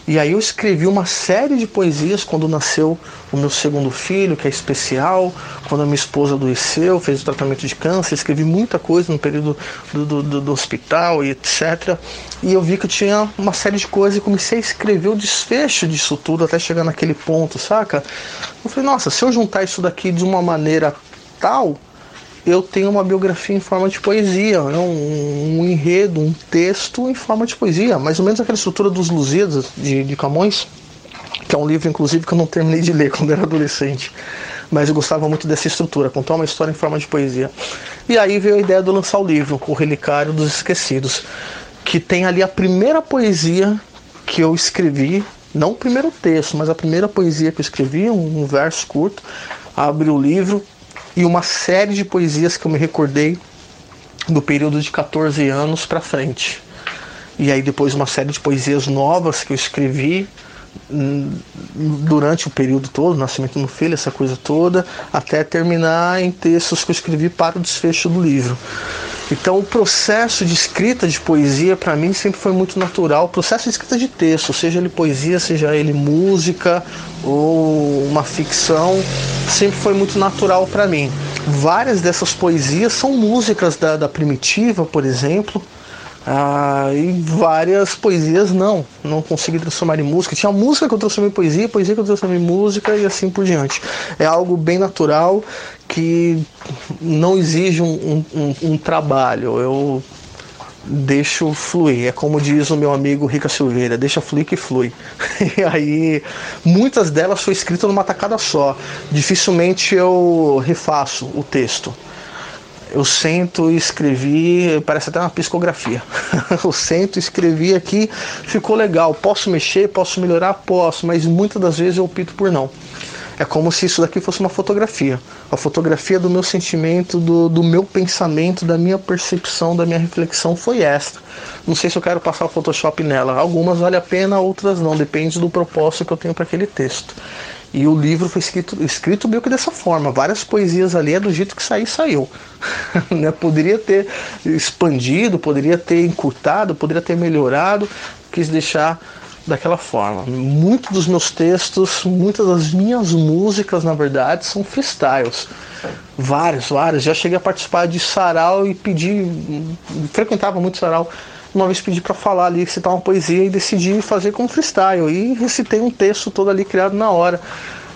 E aí eu escrevi uma série de poesias quando nasceu o meu segundo filho, que é especial, quando a minha esposa adoeceu, fez o tratamento de câncer, escrevi muita coisa no período do, do, do, hospital e etc. E eu vi que eu tinha uma série de coisas e comecei a escrever o desfecho disso tudo até chegar naquele ponto, saca? Eu falei, nossa, se eu juntar isso daqui de uma maneira tal, eu tenho uma biografia em forma de poesia, né? um, um, enredo, um texto em forma de poesia, mais ou menos aquela estrutura dos Lusíadas de, de Camões, que é um livro, inclusive, que eu não terminei de ler quando era adolescente, mas eu gostava muito dessa estrutura, contar uma história em forma de poesia. E aí veio a ideia de lançar o livro, O Relicário dos Esquecidos, que tem ali a primeira poesia que eu escrevi, não o primeiro texto, mas a primeira poesia que eu escrevi, um, um verso curto, abre o livro e uma série de poesias que eu me recordei do período de 14 anos para frente. E aí depois uma série de poesias novas que eu escrevi hum, durante o período todo, Nascimento no Filho, essa coisa toda, até terminar em textos que eu escrevi para o desfecho do livro. Então, o processo de escrita de poesia para mim sempre foi muito natural. O processo de escrita de texto, seja ele poesia, seja ele música ou uma ficção, sempre foi muito natural para mim. Várias dessas poesias são músicas da, da Primitiva, por exemplo. Ah, e várias poesias não, não consegui transformar em música. Tinha música que eu transformei em poesia, poesia que eu transformei em música e assim por diante. É algo bem natural que não exige um, um, um trabalho. Eu deixo fluir. É como diz o meu amigo Rica Silveira, deixa fluir que flui. E aí, muitas delas foi escrita numa tacada só. Dificilmente eu refaço o texto eu sento e escrevi, parece até uma psicografia. eu sento, escrevi aqui, ficou legal. Posso mexer, posso melhorar? Posso, mas muitas das vezes eu opto por não. É como se isso daqui fosse uma fotografia. A fotografia do meu sentimento, do, do meu pensamento, da minha percepção, da minha reflexão foi esta. Não sei se eu quero passar o Photoshop nela. Algumas vale a pena, outras não. Depende do propósito que eu tenho para aquele texto. E o livro foi escrito, escrito meio que dessa forma. Várias poesias ali é do jeito que saiu, saiu. né? Poderia ter expandido, poderia ter encurtado, poderia ter melhorado. Quis deixar daquela forma. Muitos dos meus textos, muitas das minhas músicas, na verdade, são freestyles. Vários, vários. Já cheguei a participar de sarau e pedi, frequentava muito sarau uma vez pedi para falar ali, citar uma poesia e decidi fazer como freestyle. E recitei um texto todo ali criado na hora.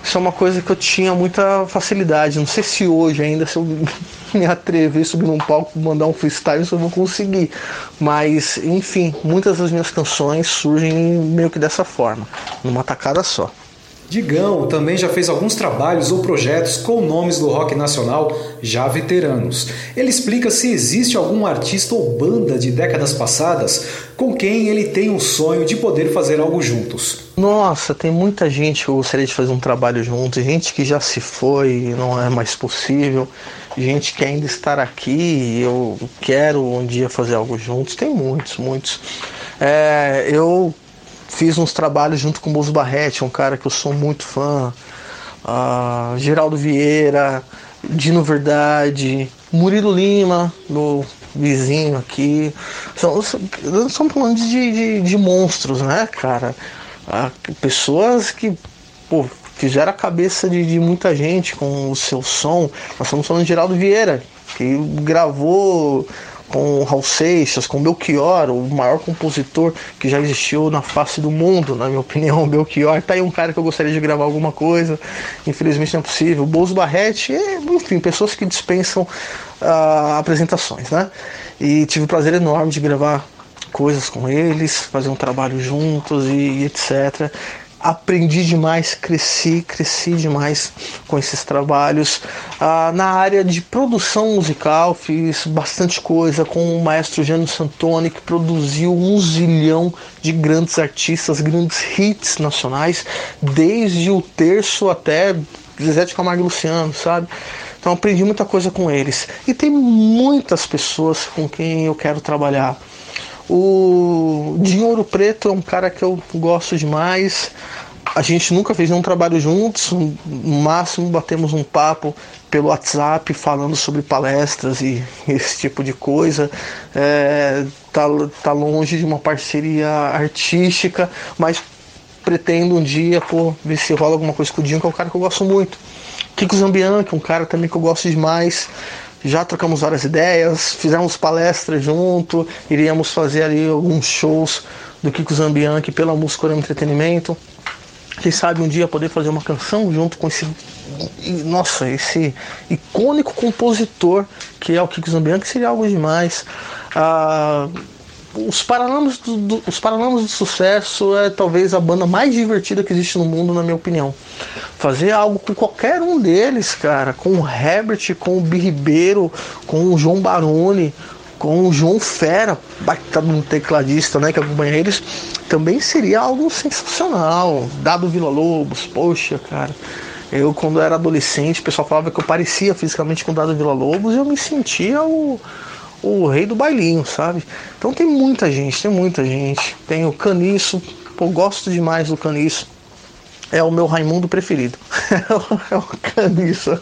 Isso é uma coisa que eu tinha muita facilidade. Não sei se hoje ainda, se eu me atrever a subir num palco mandar um freestyle, se eu vou conseguir. Mas, enfim, muitas das minhas canções surgem meio que dessa forma, numa tacada só. Digão também já fez alguns trabalhos ou projetos com nomes do rock nacional já veteranos. Ele explica se existe algum artista ou banda de décadas passadas com quem ele tem o sonho de poder fazer algo juntos. Nossa, tem muita gente que eu gostaria de fazer um trabalho junto, gente que já se foi e não é mais possível, gente que ainda está aqui e eu quero um dia fazer algo juntos. Tem muitos, muitos. É, eu Fiz uns trabalhos junto com o Bozo Barretti, um cara que eu sou muito fã. Uh, Geraldo Vieira, Dino Verdade, Murilo Lima, meu vizinho aqui. São, são falando de, de, de, monstros, né, cara? Uh, pessoas que pô, fizeram a cabeça de, de, muita gente com o seu som. Nós estamos falando de Geraldo Vieira, que gravou com Raul Seixas, com Belchior, o maior compositor que já existiu na face do mundo, na minha opinião, Belchior. Tá aí um cara que eu gostaria de gravar alguma coisa, infelizmente não é possível. Bozo Barrete, enfim, pessoas que dispensam uh, apresentações, né? E tive o prazer enorme de gravar coisas com eles, fazer um trabalho juntos e, e etc aprendi demais, cresci, cresci demais com esses trabalhos. Ah, na área de produção musical, fiz bastante coisa com o maestro Jânio Santoni, que produziu um zilhão de grandes artistas, grandes hits nacionais, desde o terço até Zezé de Camargo e Luciano, sabe? Então aprendi muita coisa com eles. E tem muitas pessoas com quem eu quero trabalhar. O Dinho Ouro Preto é um cara que eu gosto demais. A gente nunca fez nenhum trabalho juntos, no máximo batemos um papo pelo WhatsApp falando sobre palestras e esse tipo de coisa. É, tá, tá longe de uma parceria artística, mas pretendo um dia pô, ver se rola alguma coisa com o Dinho, que é um cara que eu gosto muito. Kiko Zambian, que é um cara também que eu gosto demais já trocamos várias ideias, fizemos palestras junto, iríamos fazer ali alguns shows do Kiko Zambianchi pela música e entretenimento. Quem sabe um dia poder fazer uma canção junto com esse nossa, esse icônico compositor que é o Kiko Zambianchi seria algo demais. Ah, os Paralamas do, do, os Paralamas do Sucesso é talvez a banda mais divertida que existe no mundo, na minha opinião. Fazer algo com qualquer um deles, cara, com o Herbert, com o Bi Ribeiro, com o João Baroni, com o João Fera, baita um tecladista, né, que acompanha eles, também seria algo sensacional. Dado Vila Lobos, poxa, cara. Eu, quando era adolescente, o pessoal falava que eu parecia fisicamente com o Dado Vila Lobos e eu me sentia o o rei do bailinho, sabe? Então tem muita gente, tem muita gente. Tem o Caniço, gosto demais do Caniço. É o meu Raimundo preferido. é o Caniço.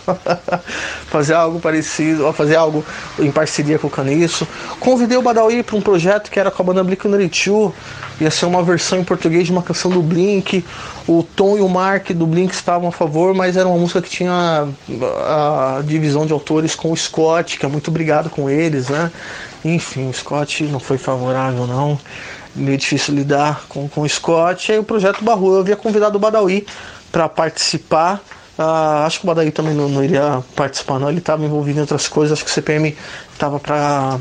fazer algo parecido, fazer algo em parceria com o Caniço. Convidei o Badawi para um projeto que era com a banda Blink-182 ia ser uma versão em português de uma canção do Blink. O Tom e o Mark do Blink estavam a favor, mas era uma música que tinha a divisão de autores com o Scott, que é muito obrigado com eles, né? Enfim, o Scott não foi favorável, não. Meio difícil lidar com, com o Scott. E aí o projeto Barru, eu havia convidado o Badawi para participar. Uh, acho que o Badawi também não, não iria participar, não. Ele estava envolvido em outras coisas. Acho que o CPM estava para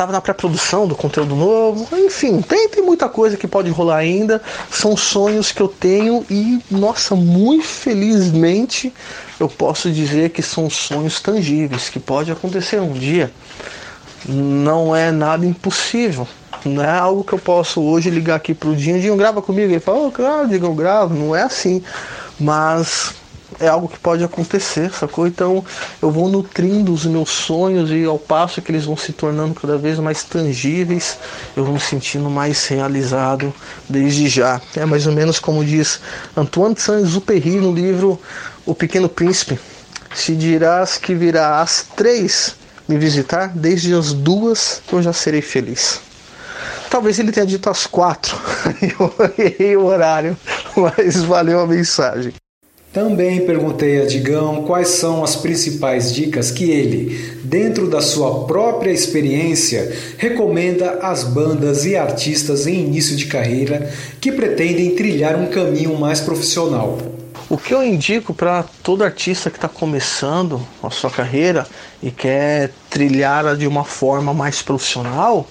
estava na pré-produção do conteúdo novo. Enfim, tem, tem muita coisa que pode rolar ainda. São sonhos que eu tenho e, nossa, muito felizmente eu posso dizer que são sonhos tangíveis, que pode acontecer um dia. Não é nada impossível. Não é algo que eu posso hoje ligar aqui pro Dinho, Dinho grava comigo. Ele fala, oh, claro, eu gravo. Não é assim. Mas é algo que pode acontecer, sacou? Então eu vou nutrindo os meus sonhos e ao passo que eles vão se tornando cada vez mais tangíveis, eu vou me sentindo mais realizado desde já. É mais ou menos como diz Antoine de Saint-Exupéry no livro O Pequeno Príncipe. Se dirás que virá às três me visitar, desde as duas eu já serei feliz. Talvez ele tenha dito às quatro, eu errei o horário, mas valeu a mensagem. Também perguntei a Digão quais são as principais dicas que ele, dentro da sua própria experiência, recomenda às bandas e artistas em início de carreira que pretendem trilhar um caminho mais profissional. O que eu indico para todo artista que está começando a sua carreira e quer trilhar de uma forma mais profissional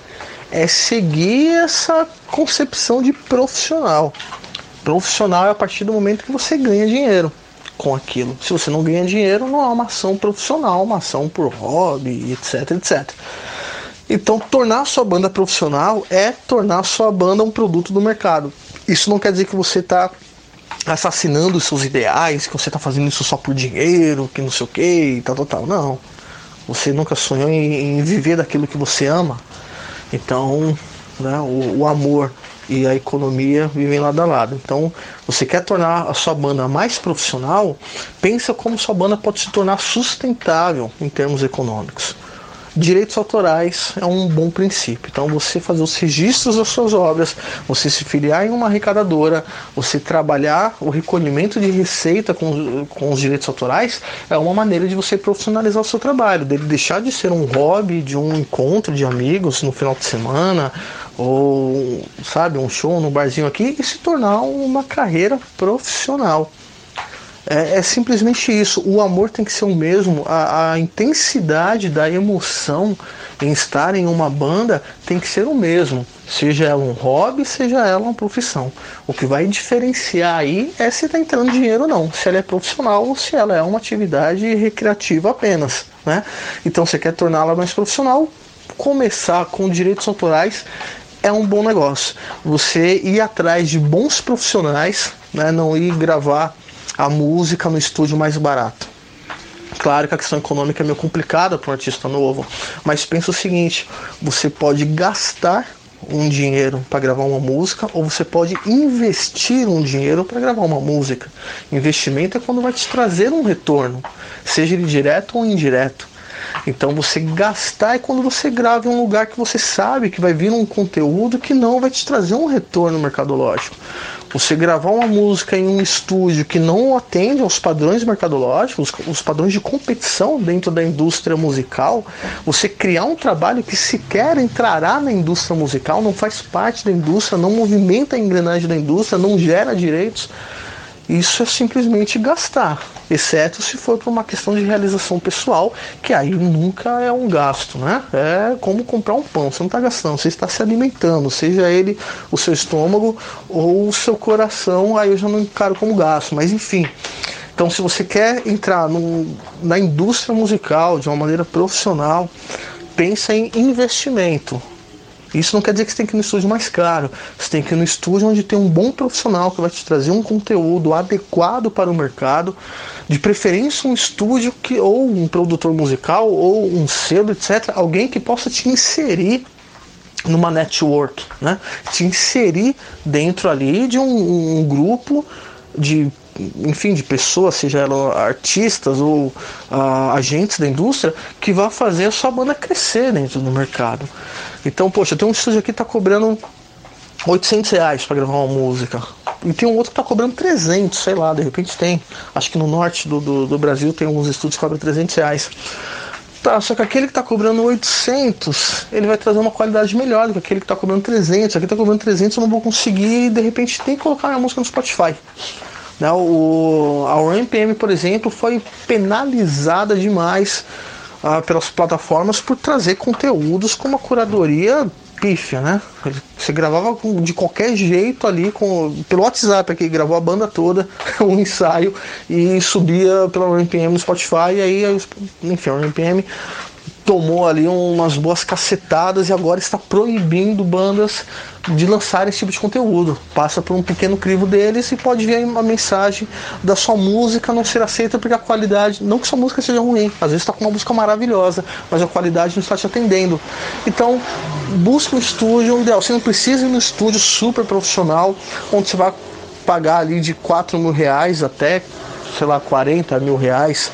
é seguir essa concepção de profissional profissional é a partir do momento que você ganha dinheiro com aquilo. Se você não ganha dinheiro, não é uma ação profissional, uma ação por hobby, etc, etc. Então, tornar sua banda profissional é tornar sua banda um produto do mercado. Isso não quer dizer que você está assassinando os seus ideais, que você está fazendo isso só por dinheiro, que não sei o que, tal, tal, tal. Não. Você nunca sonhou em, em viver daquilo que você ama. Então, né, o, o amor e a economia vivem lado a lado. Então, você quer tornar a sua banda mais profissional, pensa como sua banda pode se tornar sustentável em termos econômicos. Direitos autorais é um bom princípio. Então, você fazer os registros das suas obras, você se filiar em uma arrecadadora, você trabalhar o recolhimento de receita com, com os direitos autorais, é uma maneira de você profissionalizar o seu trabalho, dele deixar de ser um hobby, de um encontro de amigos no final de semana, ou sabe, um show no barzinho aqui e se tornar uma carreira profissional. É, é, simplesmente isso. O amor tem que ser o mesmo. A, a, intensidade da emoção em estar em uma banda tem que ser o mesmo. Seja ela um hobby, seja ela uma profissão. O que vai diferenciar aí é se está entrando dinheiro ou não. Se ela é profissional ou se ela é uma atividade recreativa apenas. Né? Então, você quer torná-la mais profissional? Começar com direitos autorais é um bom negócio. Você ir atrás de bons profissionais, né? não ir gravar a música no estúdio mais barato. Claro que a questão econômica é meio complicada para um artista novo, mas pensa o seguinte: você pode gastar um dinheiro para gravar uma música ou você pode investir um dinheiro para gravar uma música. Investimento é quando vai te trazer um retorno, seja ele direto ou indireto. Então você gastar é quando você grava em um lugar que você sabe que vai vir um conteúdo que não vai te trazer um retorno mercadológico. Você gravar uma música em um estúdio que não atende aos padrões mercadológicos, os padrões de competição dentro da indústria musical, você criar um trabalho que sequer entrará na indústria musical, não faz parte da indústria, não movimenta a engrenagem da indústria, não gera direitos isso é simplesmente gastar, exceto se for por uma questão de realização pessoal, que aí nunca é um gasto, né? É como comprar um pão, você não está gastando, você está se alimentando, seja ele o seu estômago ou o seu coração, aí eu já não encaro como gasto, mas enfim. Então, se você quer entrar no, na indústria musical de uma maneira profissional, pensa em investimento. Isso não quer dizer que você tem que ir no estúdio mais caro. Você tem que ir no estúdio onde tem um bom profissional que vai te trazer um conteúdo adequado para o mercado. De preferência um estúdio que ou um produtor musical ou um selo, etc. Alguém que possa te inserir numa network, né? Te inserir dentro ali de um, um grupo de enfim, de pessoas, seja ela artistas ou uh, agentes da indústria, que vai fazer a sua banda crescer dentro do mercado. Então, poxa, tem um estúdio aqui que tá cobrando 800 reais para gravar uma música. E tem um outro que tá cobrando 300, sei lá, de repente tem. Acho que no norte do, do, do Brasil tem alguns estúdios que cobram 300 reais. Tá, só que aquele que tá cobrando 800, ele vai trazer uma qualidade melhor do que aquele que tá cobrando 300. Aqui tá cobrando 300, eu não vou conseguir de repente que colocar a música no Spotify. Né, o, a RMPM, por exemplo, foi penalizada demais ah, pelas plataformas por trazer conteúdos com uma curadoria pífia, né? Você gravava de qualquer jeito ali, com, pelo WhatsApp aqui, gravou a banda toda, um ensaio, e subia pela RPM no Spotify, e aí, enfim, a RPM tomou ali umas boas cacetadas e agora está proibindo bandas de lançar esse tipo de conteúdo. Passa por um pequeno crivo deles e pode vir uma mensagem da sua música não ser aceita porque a qualidade, não que sua música seja ruim, às vezes está com uma música maravilhosa, mas a qualidade não está te atendendo. Então, busque um estúdio ideal. Você não precisa ir no estúdio super profissional, onde você vai pagar ali de 4 mil reais até, sei lá, 40 mil reais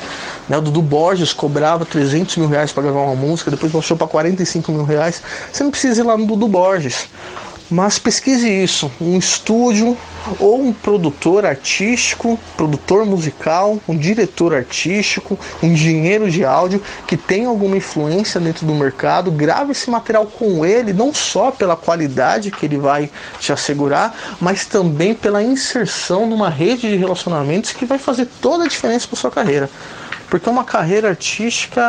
né? O Dudu Borges cobrava 300 mil reais para gravar uma música, depois baixou para 45 mil reais. Você não precisa ir lá no Dudu Borges. Mas pesquise isso, um estúdio ou um produtor artístico, produtor musical, um diretor artístico, um engenheiro de áudio que tem alguma influência dentro do mercado, grave esse material com ele, não só pela qualidade que ele vai te assegurar, mas também pela inserção numa rede de relacionamentos que vai fazer toda a diferença para sua carreira. Porque uma carreira artística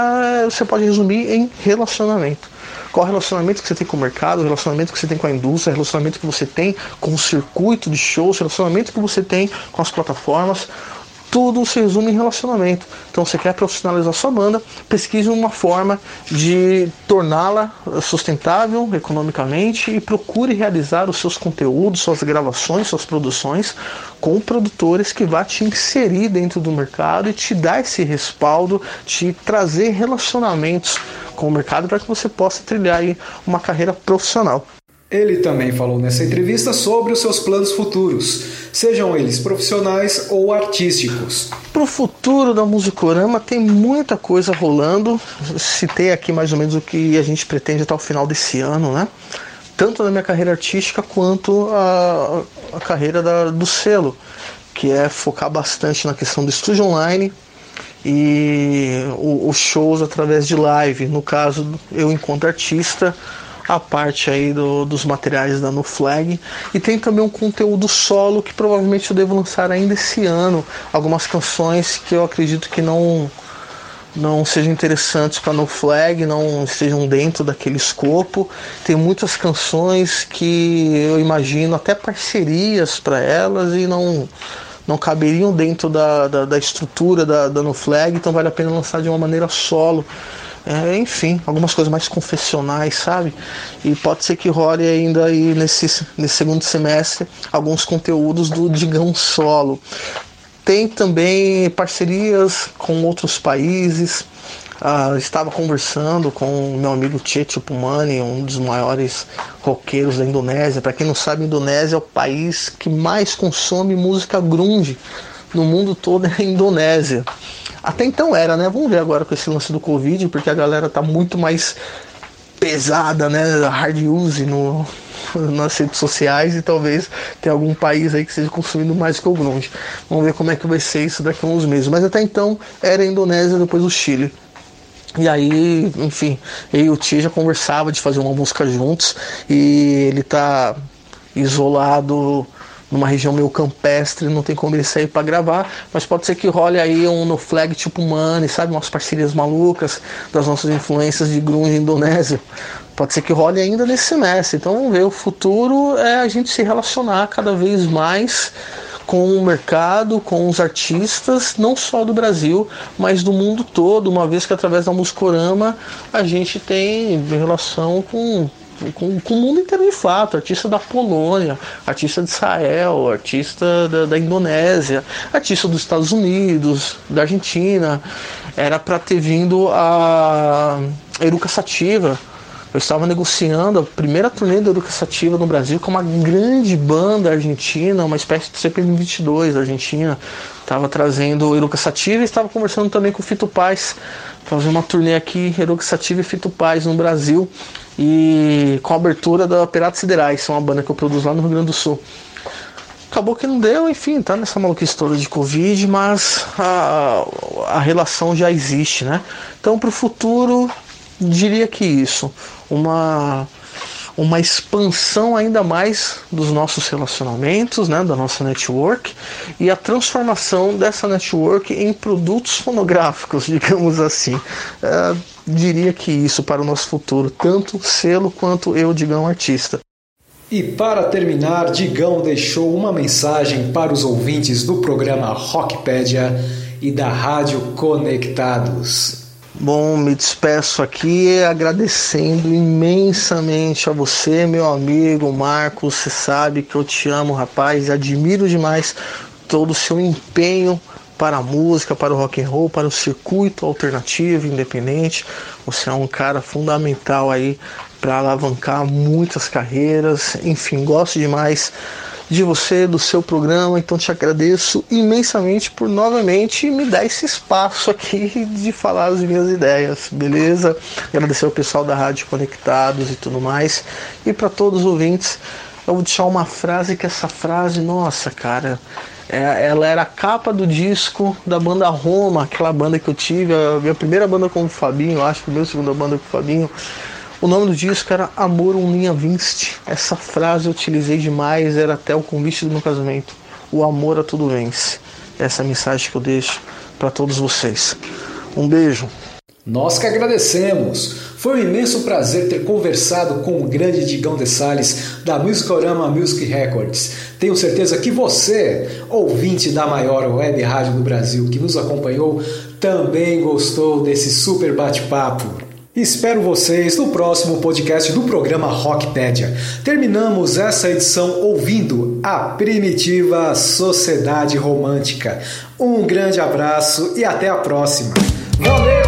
você pode resumir em relacionamento. Qual relacionamento que você tem com o mercado, relacionamento que você tem com a indústria, relacionamento que você tem com o circuito de shows, relacionamento que você tem com as plataformas tudo se resume em relacionamento. Então, você quer profissionalizar sua banda, pesquise uma forma de torná-la sustentável economicamente e procure realizar os seus conteúdos, suas gravações, suas produções com produtores que vá te inserir dentro do mercado e te dar esse respaldo, te trazer relacionamentos com o mercado para que você possa trilhar aí uma carreira profissional. Ele também falou nessa entrevista sobre os seus planos futuros, sejam eles profissionais ou artísticos. Para o futuro da Musicorama tem muita coisa rolando. Citei aqui mais ou menos o que a gente pretende até o final desse ano, né? Tanto na minha carreira artística quanto a, a carreira da, do selo, que é focar bastante na questão do estúdio online e os shows através de live. No caso, eu enquanto artista a parte aí do, dos materiais da No Flag. E tem também um conteúdo solo que provavelmente eu devo lançar ainda esse ano. Algumas canções que eu acredito que não não sejam interessantes para No Flag, não estejam dentro daquele escopo. Tem muitas canções que eu imagino até parcerias para elas e não não caberiam dentro da, da, da estrutura da, da No Flag, então vale a pena lançar de uma maneira solo. É, enfim, algumas coisas mais confessionais, sabe? E pode ser que role ainda aí nesse, nesse segundo semestre alguns conteúdos do Digão Solo. Tem também parcerias com outros países. Ah, estava conversando com meu amigo Checho Pumani, um dos maiores roqueiros da Indonésia. Para quem não sabe, a Indonésia é o país que mais consome música grunge no mundo todo é a Indonésia. Até então era, né? Vamos ver agora com esse lance do Covid, porque a galera tá muito mais pesada, né? Hard use no, nas redes sociais e talvez tenha algum país aí que esteja consumindo mais que o grunge. Vamos ver como é que vai ser isso daqui a uns meses. Mas até então era a Indonésia, depois o Chile. E aí, enfim, eu e o Tia já conversava de fazer uma música juntos e ele tá isolado numa região meio campestre, não tem como ele sair para gravar, mas pode ser que role aí um no flag tipo Money, sabe, umas parcerias malucas das nossas influências de grunge indonésio. Pode ser que role ainda nesse semestre. Então vamos ver, o futuro é a gente se relacionar cada vez mais com o mercado, com os artistas, não só do Brasil, mas do mundo todo, uma vez que através da Muscorama a gente tem relação com com, com, o mundo inteiro de fato, artista da Polônia, artista de Israel, artista da, da Indonésia, artista dos Estados Unidos, da Argentina. Era para ter vindo a Eruca Sativa. Eu estava negociando a primeira turnê da Eruca Sativa no Brasil com uma grande banda argentina, uma espécie de CPM 22 da Argentina. Estava trazendo Eruca Sativa e estava conversando também com o Fito Paz, fazer uma turnê aqui, Eruca Sativa e Fito Paz no Brasil e com a abertura da Piratas Siderais, uma banda que eu produzo lá no Rio Grande do Sul. Acabou que não deu, enfim, tá nessa maluquice toda de Covid, mas a, a relação já existe, né? Então, para o futuro, diria que isso, uma uma expansão ainda mais dos nossos relacionamentos, né, da nossa network e a transformação dessa network em produtos fonográficos, digamos assim. É, diria que isso para o nosso futuro, tanto selo quanto eu, Digão Artista. E para terminar, Digão deixou uma mensagem para os ouvintes do programa Rockpedia e da Rádio Conectados. Bom, me despeço aqui agradecendo imensamente a você, meu amigo Marcos. Você sabe que eu te amo, rapaz, e admiro demais todo o seu empenho para a música, para o rock and roll, para o circuito alternativo independente. Você é um cara fundamental aí para alavancar muitas carreiras. Enfim, gosto demais de você, do seu programa, então te agradeço imensamente por novamente me dar esse espaço aqui de falar as minhas ideias, beleza? Agradecer ao pessoal da Rádio Conectados e tudo mais. E para todos os ouvintes, eu vou deixar uma frase que essa frase, nossa, cara, ela era a capa do disco da banda Roma, aquela banda que eu tive, a minha primeira banda com o Fabinho, acho que a minha segunda banda com o Fabinho. O nome do disco era Amor um linha Vinste. Essa frase eu utilizei demais, era até o convite do meu casamento. O amor a tudo vence. Essa é a mensagem que eu deixo para todos vocês. Um beijo. Nós que agradecemos. Foi um imenso prazer ter conversado com o grande Digão de Sales da Musicorama Music Records. Tenho certeza que você, ouvinte da maior web rádio do Brasil que nos acompanhou, também gostou desse super bate-papo. Espero vocês no próximo podcast do programa Rockpedia. Terminamos essa edição ouvindo a primitiva Sociedade Romântica. Um grande abraço e até a próxima. Valeu!